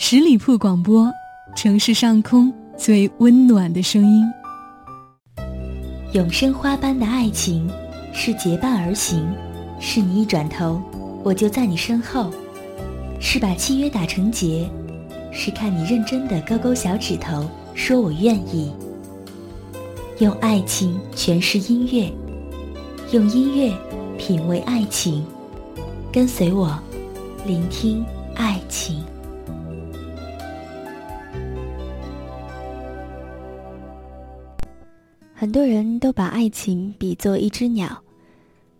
十里铺广播，城市上空最温暖的声音。永生花般的爱情，是结伴而行，是你一转头，我就在你身后，是把契约打成结，是看你认真的勾勾小指头，说我愿意。用爱情诠释音乐，用音乐品味爱情，跟随我，聆听爱情。很多人都把爱情比作一只鸟，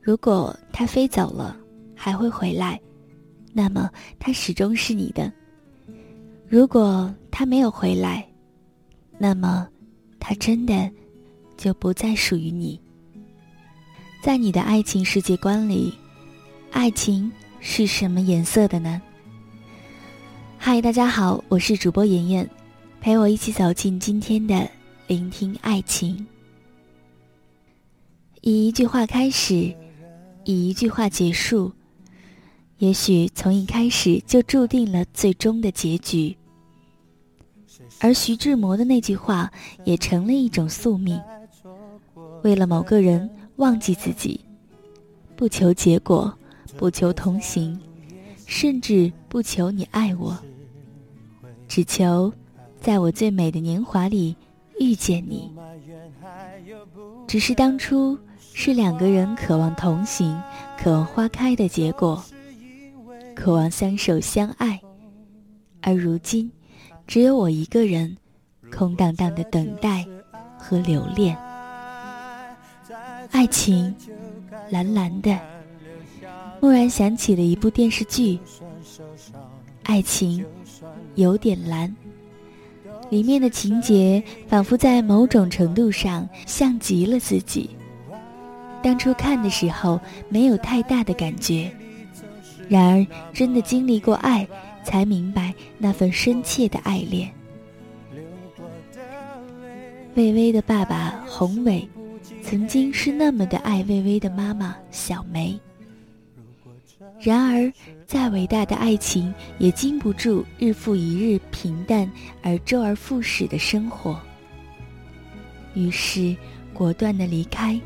如果它飞走了，还会回来，那么它始终是你的；如果它没有回来，那么它真的就不再属于你。在你的爱情世界观里，爱情是什么颜色的呢？嗨，大家好，我是主播妍妍，陪我一起走进今天的聆听爱情。以一句话开始，以一句话结束，也许从一开始就注定了最终的结局。而徐志摩的那句话也成了一种宿命：为了某个人忘记自己，不求结果，不求同行，甚至不求你爱我，只求在我最美的年华里遇见你。只是当初。是两个人渴望同行、渴望花开的结果，渴望相守相爱，而如今，只有我一个人，空荡荡的等待和留恋。爱情，蓝蓝的，蓦然想起了一部电视剧。爱情，有点蓝，里面的情节仿佛在某种程度上像极了自己。当初看的时候没有太大的感觉，然而真的经历过爱，才明白那份深切的爱恋。魏巍的爸爸宏伟，曾经是那么的爱魏巍的妈妈小梅。然而，再伟大的爱情也经不住日复一日平淡而周而复始的生活。于是，果断的离开。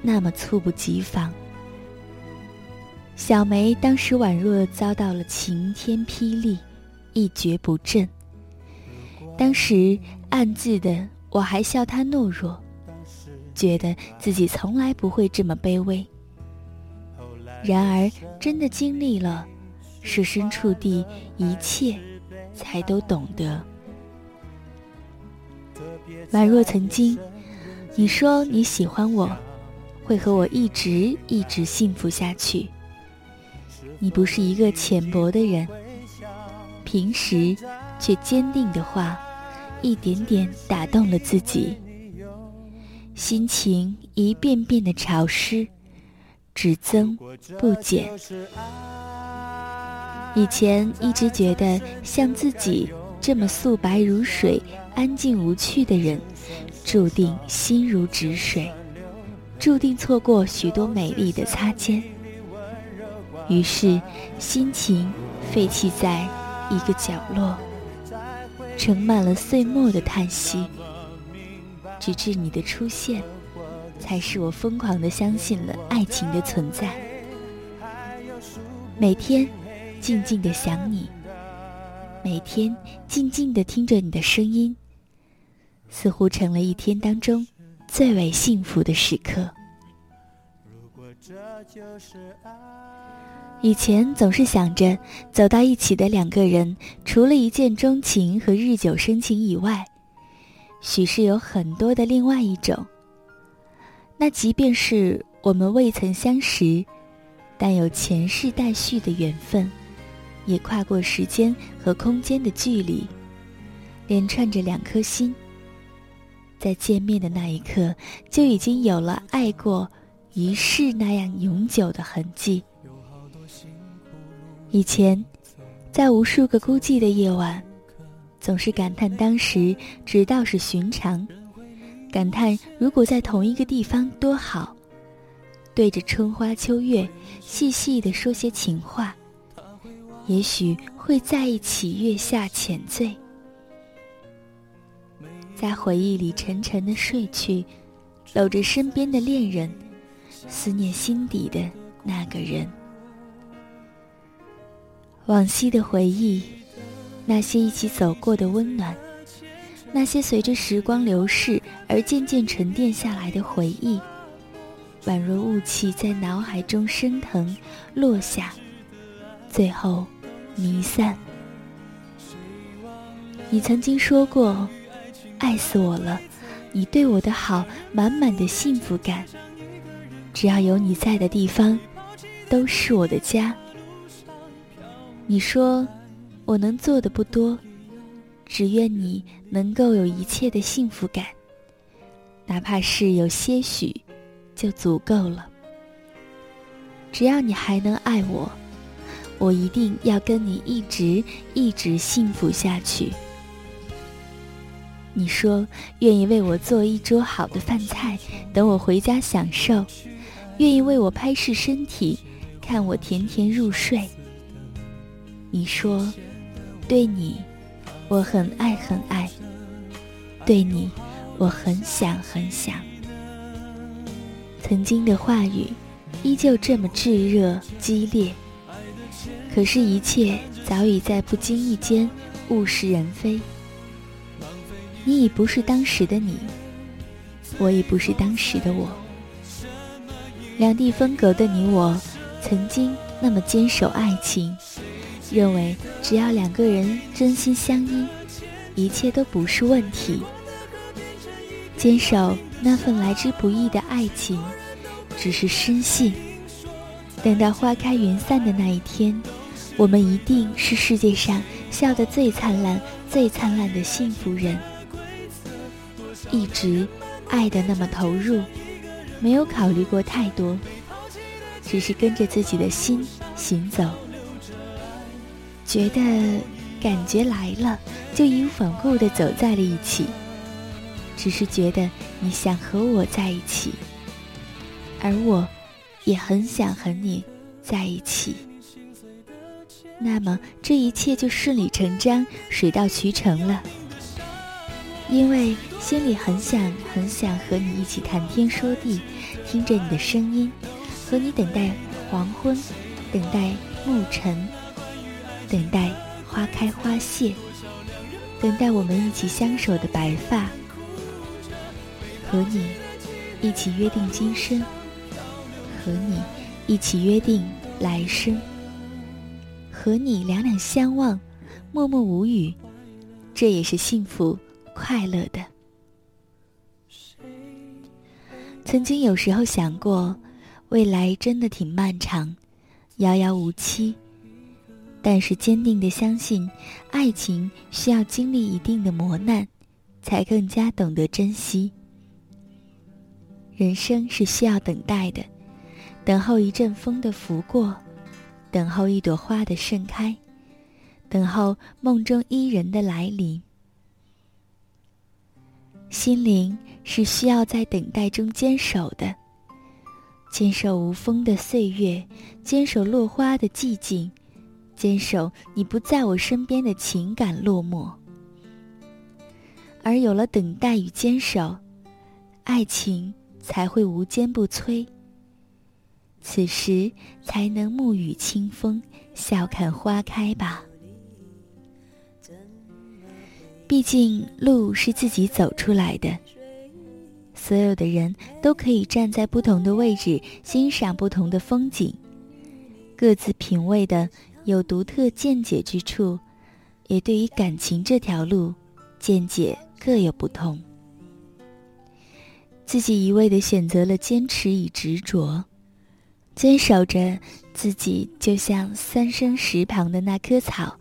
那么猝不及防，小梅当时宛若遭到了晴天霹雳，一蹶不振。当时暗自的我还笑她懦弱，觉得自己从来不会这么卑微。然而真的经历了，设身处地，一切才都懂得。宛若曾经，你说你喜欢我。会和我一直一直幸福下去。你不是一个浅薄的人，平时却坚定的话，一点点打动了自己。心情一遍遍的潮湿，只增不减。以前一直觉得像自己这么素白如水、安静无趣的人，注定心如止水。注定错过许多美丽的擦肩，于是心情废弃在一个角落，盛满了岁末的叹息。直至你的出现，才使我疯狂的相信了爱情的存在。每天静静的想你，每天静静的听着你的声音，似乎成了一天当中。最为幸福的时刻。以前总是想着走到一起的两个人，除了一见钟情和日久生情以外，许是有很多的另外一种。那即便是我们未曾相识，但有前世待续的缘分，也跨过时间和空间的距离，连串着两颗心。在见面的那一刻，就已经有了爱过一世那样永久的痕迹。以前，在无数个孤寂的夜晚，总是感叹当时只道是寻常，感叹如果在同一个地方多好，对着春花秋月细细的说些情话，也许会在一起月下浅醉，在回忆里沉沉的睡去，搂着身边的恋人，思念心底的那个人。往昔的回忆，那些一起走过的温暖，那些随着时光流逝而渐渐沉淀下来的回忆。宛若雾气在脑海中升腾、落下，最后弥散。你曾经说过，爱死我了，你对我的好，满满的幸福感。只要有你在的地方，都是我的家。你说，我能做的不多，只愿你能够有一切的幸福感，哪怕是有些许。就足够了。只要你还能爱我，我一定要跟你一直一直幸福下去。你说愿意为我做一桌好的饭菜，等我回家享受；愿意为我拍拭身体，看我甜甜入睡。你说，对你，我很爱很爱；对你，我很想很想。曾经的话语，依旧这么炙热激烈。可是，一切早已在不经意间物是人非。你已不是当时的你，我已不是当时的我。两地分隔的你我，曾经那么坚守爱情，认为只要两个人真心相依，一切都不是问题。坚守那份来之不易的爱情。只是深信，等到花开云散的那一天，我们一定是世界上笑得最灿烂、最灿烂的幸福人。一直爱的那么投入，没有考虑过太多，只是跟着自己的心行走。觉得感觉来了，就义无反顾地走在了一起。只是觉得你想和我在一起。而我，也很想和你在一起。那么这一切就顺理成章、水到渠成了。因为心里很想、很想和你一起谈天说地，听着你的声音，和你等待黄昏，等待暮晨，等待花开花谢，等待我们一起相守的白发，和你一起约定今生。和你一起约定来生，和你两两相望，默默无语，这也是幸福快乐的。曾经有时候想过，未来真的挺漫长，遥遥无期。但是坚定的相信，爱情需要经历一定的磨难，才更加懂得珍惜。人生是需要等待的。等候一阵风的拂过，等候一朵花的盛开，等候梦中伊人的来临。心灵是需要在等待中坚守的，坚守无风的岁月，坚守落花的寂静，坚守你不在我身边的情感落寞。而有了等待与坚守，爱情才会无坚不摧。此时才能沐雨清风，笑看花开吧。毕竟路是自己走出来的，所有的人都可以站在不同的位置欣赏不同的风景，各自品味的有独特见解之处，也对于感情这条路，见解各有不同。自己一味的选择了坚持与执着。坚守着自己，就像三生石旁的那棵草。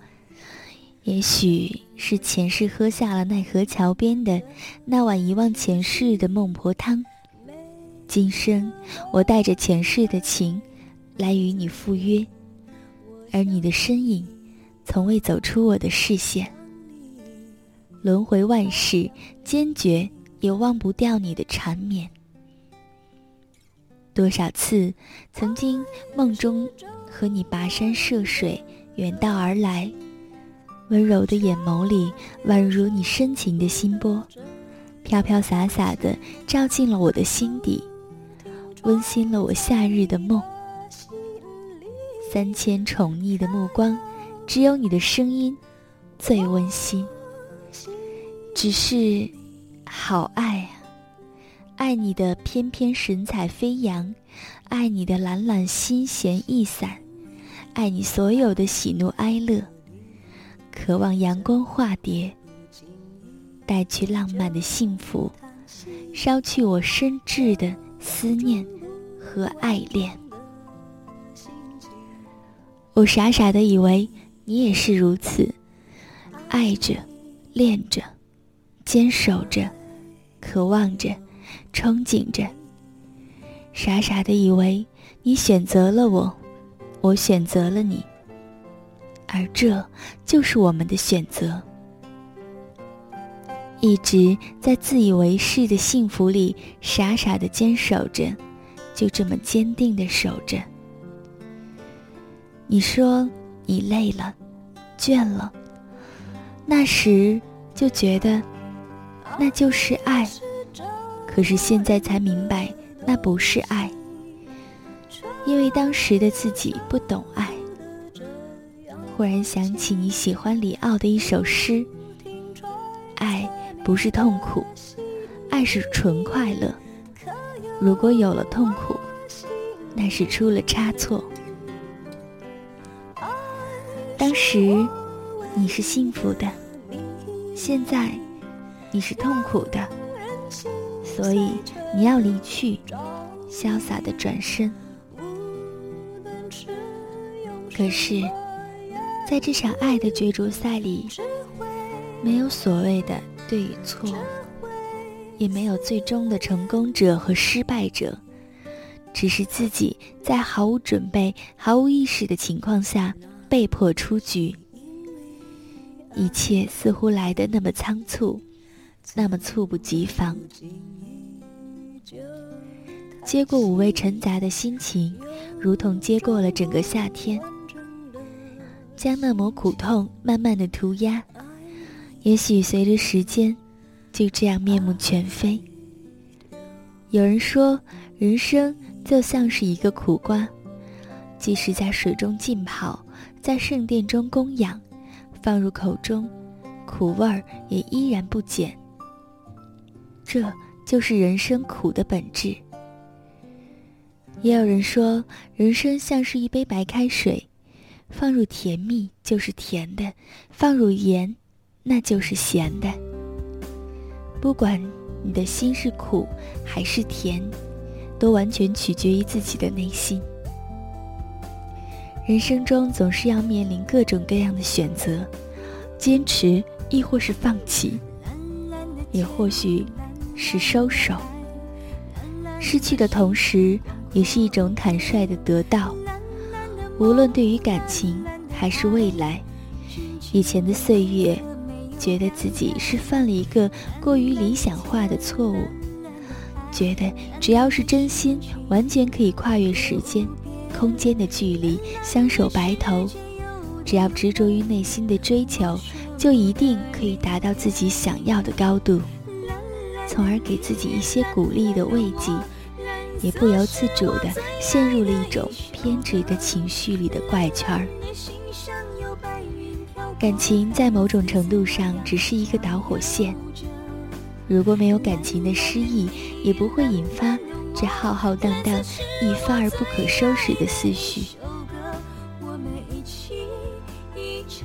也许是前世喝下了奈何桥边的那碗遗忘前世的孟婆汤，今生我带着前世的情来与你赴约，而你的身影从未走出我的视线。轮回万世，坚决也忘不掉你的缠绵。多少次，曾经梦中和你跋山涉水，远道而来，温柔的眼眸里宛如你深情的心波，飘飘洒洒的照进了我的心底，温馨了我夏日的梦。三千宠溺的目光，只有你的声音最温馨。只是，好爱啊！爱你的翩翩神采飞扬，爱你的懒懒心弦逸散，爱你所有的喜怒哀乐，渴望阳光化蝶，带去浪漫的幸福，捎去我深挚的思念和爱恋。我傻傻的以为你也是如此，爱着，恋着，坚守着，渴望着，憧憬着。傻傻的以为你选择了我，我选择了你，而这就是我们的选择。一直在自以为是的幸福里傻傻的坚守着，就这么坚定的守着。你说你累了，倦了，那时就觉得那就是爱，可是现在才明白那不是爱，因为当时的自己不懂爱。忽然想起你喜欢李奥的一首诗：“爱不是痛苦，爱是纯快乐。如果有了痛苦，那是出了差错。”当时你是幸福的，现在你是痛苦的，所以你要离去，潇洒的转身。可是，在这场爱的角逐赛里，没有所谓的对与错，也没有最终的成功者和失败者，只是自己在毫无准备、毫无意识的情况下。被迫出局，一切似乎来得那么仓促，那么猝不及防。接过五味陈杂的心情，如同接过了整个夏天，将那抹苦痛慢慢的涂鸦。也许随着时间，就这样面目全非。有人说，人生就像是一个苦瓜，即使在水中浸泡。在圣殿中供养，放入口中，苦味儿也依然不减。这就是人生苦的本质。也有人说，人生像是一杯白开水，放入甜蜜就是甜的，放入盐，那就是咸的。不管你的心是苦还是甜，都完全取决于自己的内心。人生中总是要面临各种各样的选择，坚持亦或是放弃，也或许是收手。失去的同时，也是一种坦率的得到。无论对于感情还是未来，以前的岁月，觉得自己是犯了一个过于理想化的错误，觉得只要是真心，完全可以跨越时间。空间的距离，相守白头，只要执着于内心的追求，就一定可以达到自己想要的高度，从而给自己一些鼓励的慰藉，也不由自主地陷入了一种偏执的情绪里的怪圈儿。感情在某种程度上只是一个导火线，如果没有感情的失意，也不会引发。这浩浩荡荡、一发而不可收拾的思绪，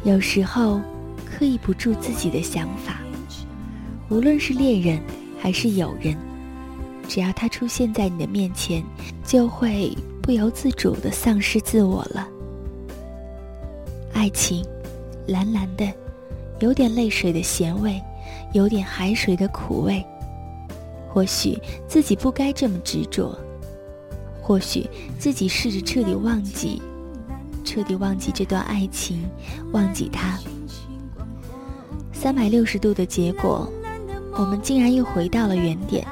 有时候刻意不住自己的想法。无论是恋人还是友人，只要他出现在你的面前，就会不由自主的丧失自我了。爱情，蓝蓝的，有点泪水的咸味，有点海水的苦味。或许自己不该这么执着，或许自己试着彻底忘记，彻底忘记这段爱情，忘记他。三百六十度的结果，我们竟然又回到了原点，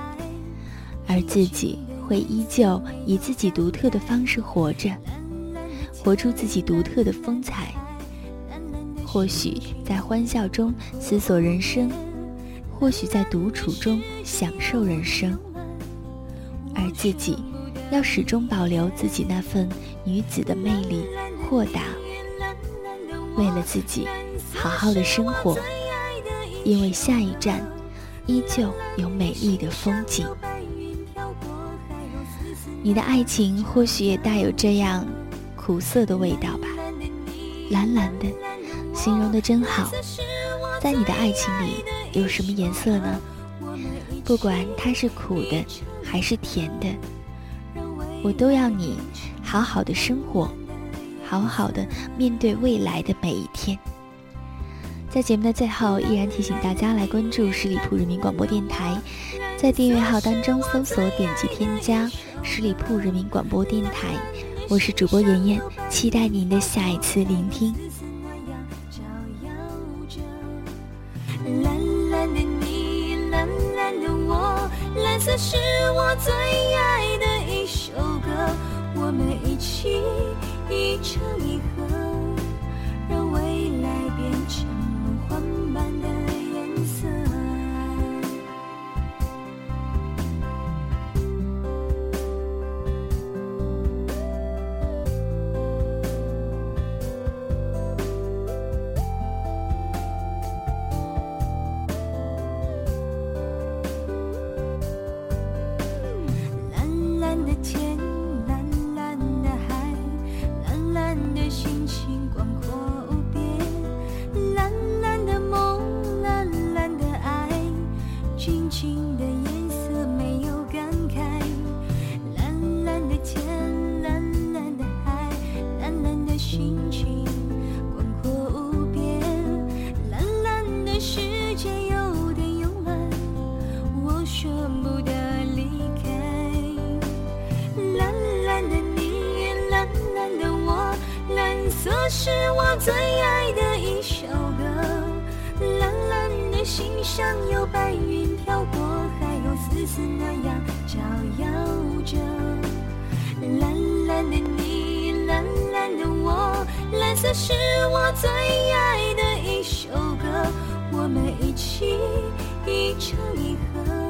而自己会依旧以自己独特的方式活着，活出自己独特的风采，或许在欢笑中思索人生，或许在独处中享受人生，而自己要始终保留自己那份女子的魅力、豁达，为了自己好好的生活，因为下一站依旧有美丽的风景。你的爱情或许也带有这样苦涩的味道吧，蓝蓝的，形容的真好。在你的爱情里有什么颜色呢？不管它是苦的还是甜的，我都要你好好的生活，好好的面对未来的每一天。在节目的最后，依然提醒大家来关注十里铺人民广播电台，在订阅号当中搜索点击添加。十里铺人民广播电台，我是主播妍妍，期待您的下一次聆听。蓝蓝的你，蓝蓝的我，蓝色是我最爱的一首歌，我们一起一唱一和，这是我最爱的一首歌，蓝蓝的心上有白云飘过，还有丝丝那样照耀着。蓝蓝的你，蓝蓝的我，蓝色是我最爱的一首歌，我们一起一唱一和，